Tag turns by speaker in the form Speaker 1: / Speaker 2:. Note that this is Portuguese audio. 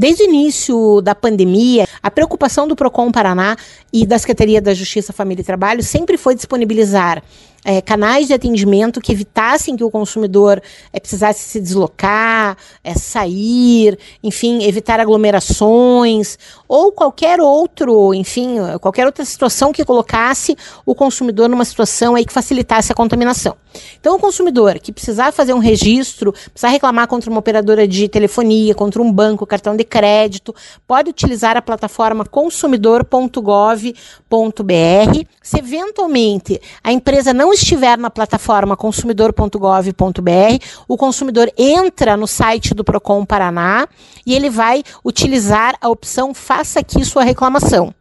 Speaker 1: Desde o início da pandemia, a preocupação do Procon Paraná e da Secretaria da Justiça, Família e Trabalho sempre foi disponibilizar é, canais de atendimento que evitassem que o consumidor é, precisasse se deslocar, é, sair, enfim, evitar aglomerações ou qualquer outro, enfim, qualquer outra situação que colocasse o consumidor numa situação aí que facilitasse a contaminação. Então, o consumidor que precisar fazer um registro, precisar reclamar contra uma operadora de telefonia, contra um banco, cartão de crédito, pode utilizar a plataforma consumidor.gov.br. Se eventualmente a empresa não estiver na plataforma consumidor.gov.br, o consumidor entra no site do Procon Paraná e ele vai utilizar a opção Faça aqui sua reclamação.